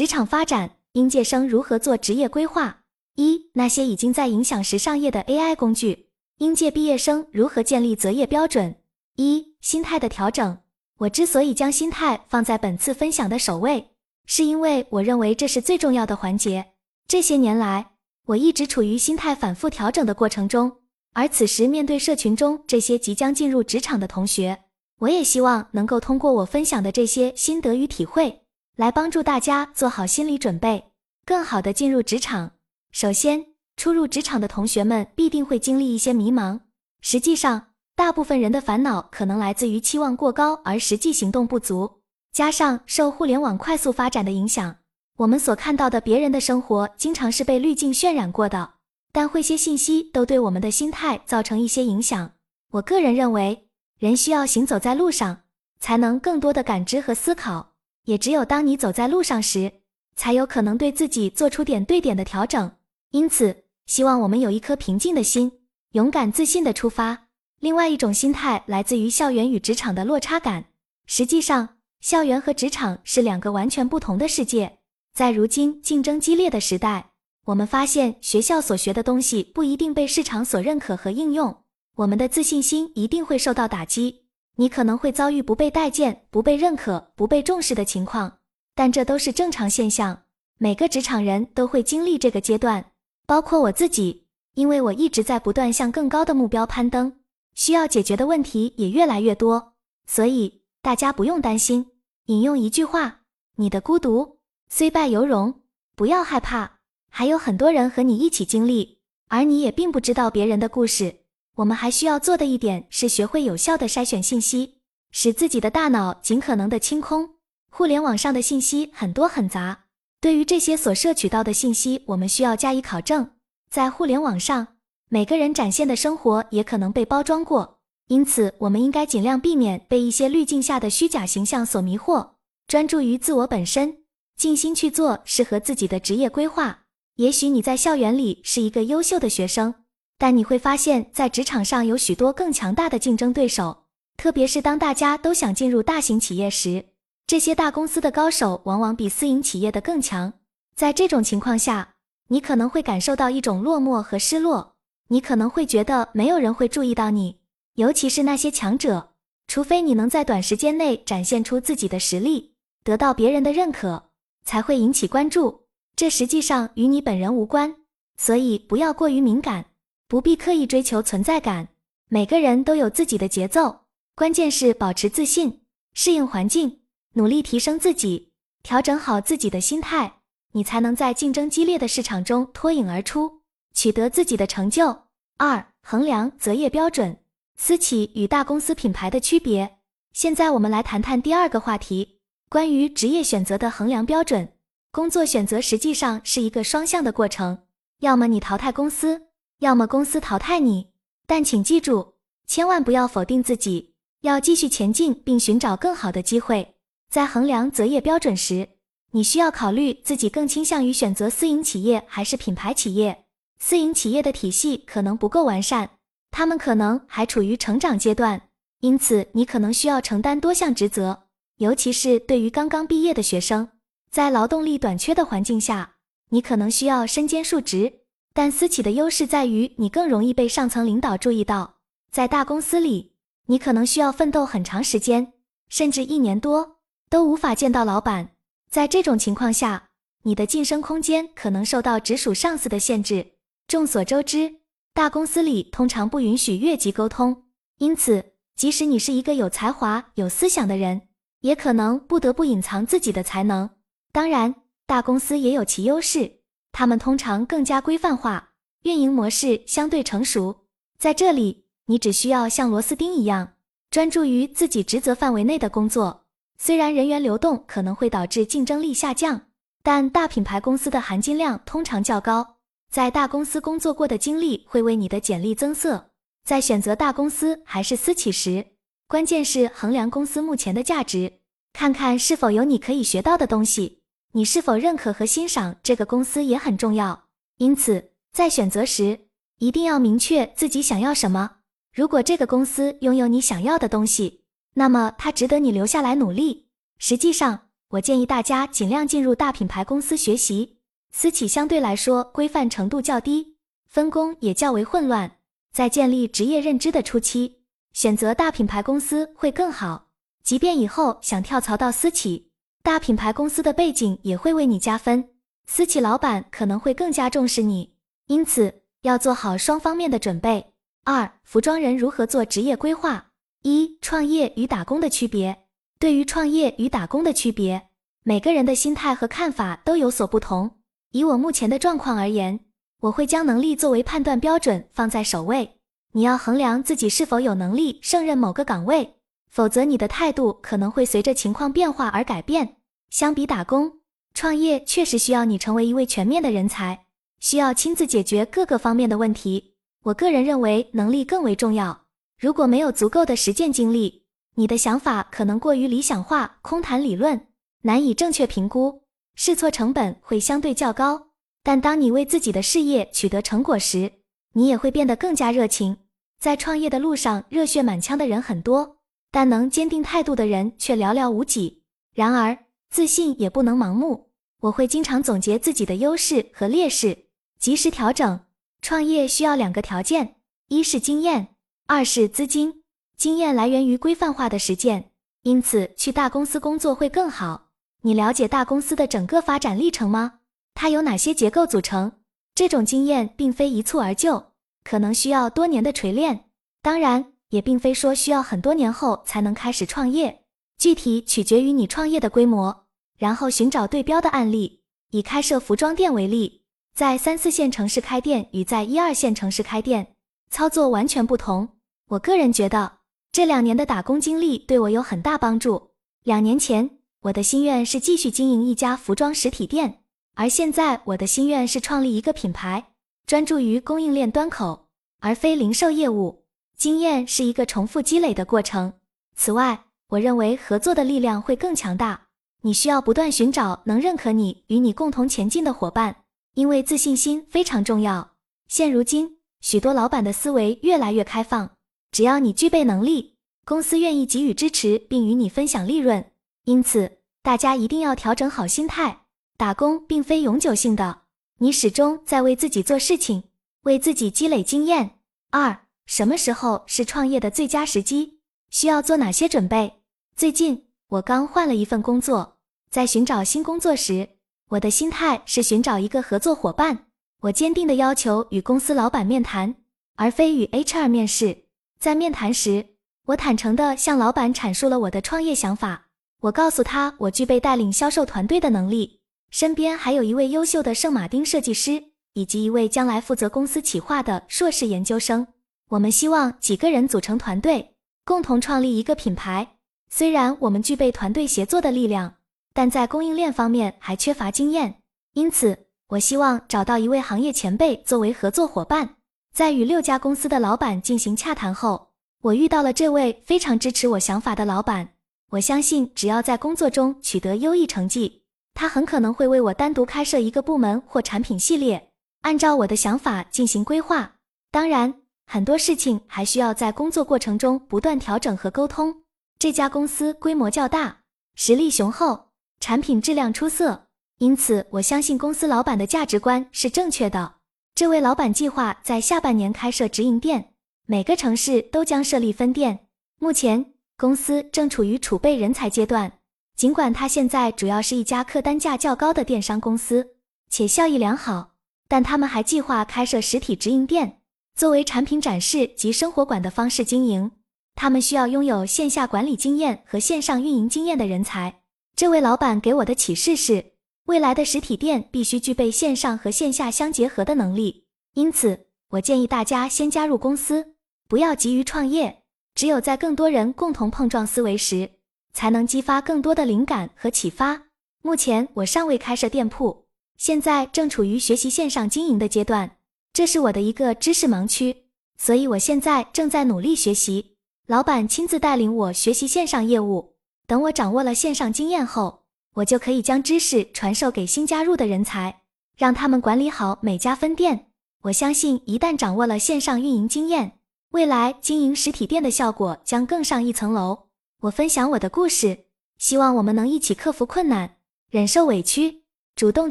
职场发展，应届生如何做职业规划？一、那些已经在影响时尚业的 AI 工具，应届毕业生如何建立择业标准？一、心态的调整。我之所以将心态放在本次分享的首位，是因为我认为这是最重要的环节。这些年来，我一直处于心态反复调整的过程中，而此时面对社群中这些即将进入职场的同学，我也希望能够通过我分享的这些心得与体会。来帮助大家做好心理准备，更好的进入职场。首先，初入职场的同学们必定会经历一些迷茫。实际上，大部分人的烦恼可能来自于期望过高而实际行动不足，加上受互联网快速发展的影响，我们所看到的别人的生活经常是被滤镜渲染过的。但会些信息都对我们的心态造成一些影响。我个人认为，人需要行走在路上，才能更多的感知和思考。也只有当你走在路上时，才有可能对自己做出点对点的调整。因此，希望我们有一颗平静的心，勇敢自信的出发。另外一种心态来自于校园与职场的落差感。实际上，校园和职场是两个完全不同的世界。在如今竞争激烈的时代，我们发现学校所学的东西不一定被市场所认可和应用，我们的自信心一定会受到打击。你可能会遭遇不被待见、不被认可、不被重视的情况，但这都是正常现象。每个职场人都会经历这个阶段，包括我自己，因为我一直在不断向更高的目标攀登，需要解决的问题也越来越多。所以大家不用担心。引用一句话：你的孤独虽败犹荣，不要害怕，还有很多人和你一起经历，而你也并不知道别人的故事。我们还需要做的一点是学会有效的筛选信息，使自己的大脑尽可能的清空。互联网上的信息很多很杂，对于这些所摄取到的信息，我们需要加以考证。在互联网上，每个人展现的生活也可能被包装过，因此我们应该尽量避免被一些滤镜下的虚假形象所迷惑，专注于自我本身，静心去做适合自己的职业规划。也许你在校园里是一个优秀的学生。但你会发现在职场上有许多更强大的竞争对手，特别是当大家都想进入大型企业时，这些大公司的高手往往比私营企业的更强。在这种情况下，你可能会感受到一种落寞和失落，你可能会觉得没有人会注意到你，尤其是那些强者，除非你能在短时间内展现出自己的实力，得到别人的认可，才会引起关注。这实际上与你本人无关，所以不要过于敏感。不必刻意追求存在感，每个人都有自己的节奏，关键是保持自信，适应环境，努力提升自己，调整好自己的心态，你才能在竞争激烈的市场中脱颖而出，取得自己的成就。二、衡量择业标准，私企与大公司品牌的区别。现在我们来谈谈第二个话题，关于职业选择的衡量标准。工作选择实际上是一个双向的过程，要么你淘汰公司。要么公司淘汰你，但请记住，千万不要否定自己，要继续前进并寻找更好的机会。在衡量择业标准时，你需要考虑自己更倾向于选择私营企业还是品牌企业。私营企业的体系可能不够完善，他们可能还处于成长阶段，因此你可能需要承担多项职责，尤其是对于刚刚毕业的学生，在劳动力短缺的环境下，你可能需要身兼数职。但私企的优势在于，你更容易被上层领导注意到。在大公司里，你可能需要奋斗很长时间，甚至一年多都无法见到老板。在这种情况下，你的晋升空间可能受到直属上司的限制。众所周知，大公司里通常不允许越级沟通，因此，即使你是一个有才华、有思想的人，也可能不得不隐藏自己的才能。当然，大公司也有其优势。他们通常更加规范化，运营模式相对成熟。在这里，你只需要像螺丝钉一样，专注于自己职责范围内的工作。虽然人员流动可能会导致竞争力下降，但大品牌公司的含金量通常较高。在大公司工作过的经历会为你的简历增色。在选择大公司还是私企时，关键是衡量公司目前的价值，看看是否有你可以学到的东西。你是否认可和欣赏这个公司也很重要，因此在选择时一定要明确自己想要什么。如果这个公司拥有你想要的东西，那么它值得你留下来努力。实际上，我建议大家尽量进入大品牌公司学习。私企相对来说规范程度较低，分工也较为混乱，在建立职业认知的初期，选择大品牌公司会更好。即便以后想跳槽到私企，大品牌公司的背景也会为你加分。私企老板可能会更加重视你，因此要做好双方面的准备。二、服装人如何做职业规划？一、创业与打工的区别。对于创业与打工的区别，每个人的心态和看法都有所不同。以我目前的状况而言，我会将能力作为判断标准放在首位。你要衡量自己是否有能力胜任某个岗位，否则你的态度可能会随着情况变化而改变。相比打工，创业确实需要你成为一位全面的人才，需要亲自解决各个方面的问题。我个人认为能力更为重要。如果没有足够的实践经历，你的想法可能过于理想化，空谈理论，难以正确评估，试错成本会相对较高。但当你为自己的事业取得成果时，你也会变得更加热情。在创业的路上，热血满腔的人很多，但能坚定态度的人却寥寥无几。然而，自信也不能盲目。我会经常总结自己的优势和劣势，及时调整。创业需要两个条件：一是经验，二是资金。经验来源于规范化的实践，因此去大公司工作会更好。你了解大公司的整个发展历程吗？它由哪些结构组成？这种经验并非一蹴而就，可能需要多年的锤炼。当然，也并非说需要很多年后才能开始创业，具体取决于你创业的规模。然后寻找对标的案例，以开设服装店为例，在三四线城市开店与在一二线城市开店操作完全不同。我个人觉得。这两年的打工经历对我有很大帮助。两年前，我的心愿是继续经营一家服装实体店，而现在我的心愿是创立一个品牌，专注于供应链端口，而非零售业务。经验是一个重复积累的过程。此外，我认为合作的力量会更强大。你需要不断寻找能认可你、与你共同前进的伙伴，因为自信心非常重要。现如今，许多老板的思维越来越开放。只要你具备能力，公司愿意给予支持并与你分享利润。因此，大家一定要调整好心态。打工并非永久性的，你始终在为自己做事情，为自己积累经验。二，什么时候是创业的最佳时机？需要做哪些准备？最近我刚换了一份工作，在寻找新工作时，我的心态是寻找一个合作伙伴。我坚定的要求与公司老板面谈，而非与 HR 面试。在面谈时，我坦诚地向老板阐述了我的创业想法。我告诉他，我具备带领销售团队的能力，身边还有一位优秀的圣马丁设计师，以及一位将来负责公司企划的硕士研究生。我们希望几个人组成团队，共同创立一个品牌。虽然我们具备团队协作的力量，但在供应链方面还缺乏经验。因此，我希望找到一位行业前辈作为合作伙伴。在与六家公司的老板进行洽谈后，我遇到了这位非常支持我想法的老板。我相信，只要在工作中取得优异成绩，他很可能会为我单独开设一个部门或产品系列，按照我的想法进行规划。当然，很多事情还需要在工作过程中不断调整和沟通。这家公司规模较大，实力雄厚，产品质量出色，因此我相信公司老板的价值观是正确的。这位老板计划在下半年开设直营店，每个城市都将设立分店。目前公司正处于储备人才阶段，尽管他现在主要是一家客单价较高的电商公司，且效益良好，但他们还计划开设实体直营店，作为产品展示及生活馆的方式经营。他们需要拥有线下管理经验和线上运营经验的人才。这位老板给我的启示是。未来的实体店必须具备线上和线下相结合的能力，因此我建议大家先加入公司，不要急于创业。只有在更多人共同碰撞思维时，才能激发更多的灵感和启发。目前我尚未开设店铺，现在正处于学习线上经营的阶段，这是我的一个知识盲区，所以我现在正在努力学习。老板亲自带领我学习线上业务，等我掌握了线上经验后。我就可以将知识传授给新加入的人才，让他们管理好每家分店。我相信，一旦掌握了线上运营经验，未来经营实体店的效果将更上一层楼。我分享我的故事，希望我们能一起克服困难，忍受委屈，主动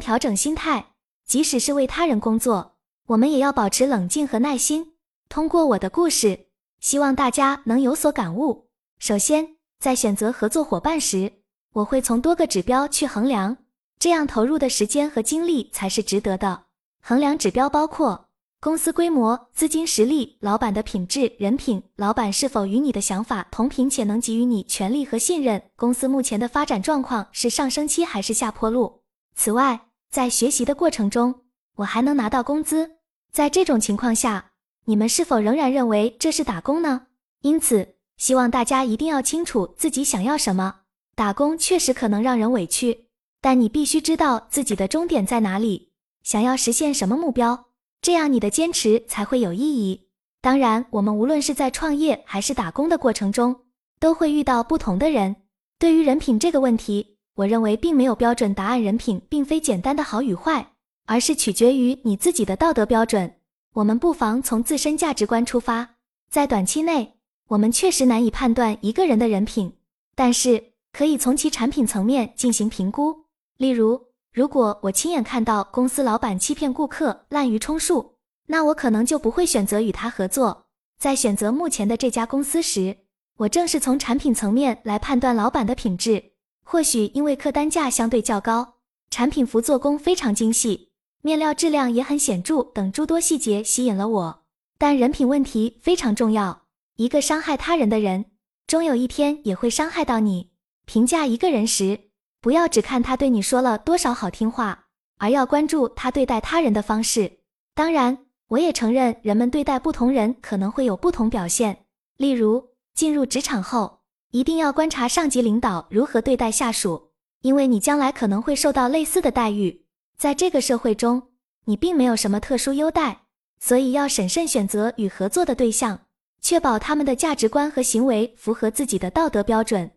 调整心态。即使是为他人工作，我们也要保持冷静和耐心。通过我的故事，希望大家能有所感悟。首先，在选择合作伙伴时，我会从多个指标去衡量，这样投入的时间和精力才是值得的。衡量指标包括。公司规模、资金实力、老板的品质、人品，老板是否与你的想法同频且能给予你权力和信任？公司目前的发展状况是上升期还是下坡路？此外，在学习的过程中，我还能拿到工资。在这种情况下，你们是否仍然认为这是打工呢？因此，希望大家一定要清楚自己想要什么。打工确实可能让人委屈，但你必须知道自己的终点在哪里，想要实现什么目标。这样你的坚持才会有意义。当然，我们无论是在创业还是打工的过程中，都会遇到不同的人。对于人品这个问题，我认为并没有标准答案。人品并非简单的好与坏，而是取决于你自己的道德标准。我们不妨从自身价值观出发，在短期内，我们确实难以判断一个人的人品，但是可以从其产品层面进行评估。例如，如果我亲眼看到公司老板欺骗顾客、滥竽充数，那我可能就不会选择与他合作。在选择目前的这家公司时，我正是从产品层面来判断老板的品质。或许因为客单价相对较高，产品服做工非常精细，面料质量也很显著等诸多细节吸引了我。但人品问题非常重要，一个伤害他人的人，终有一天也会伤害到你。评价一个人时，不要只看他对你说了多少好听话，而要关注他对待他人的方式。当然，我也承认人们对待不同人可能会有不同表现。例如，进入职场后，一定要观察上级领导如何对待下属，因为你将来可能会受到类似的待遇。在这个社会中，你并没有什么特殊优待，所以要审慎选择与合作的对象，确保他们的价值观和行为符合自己的道德标准。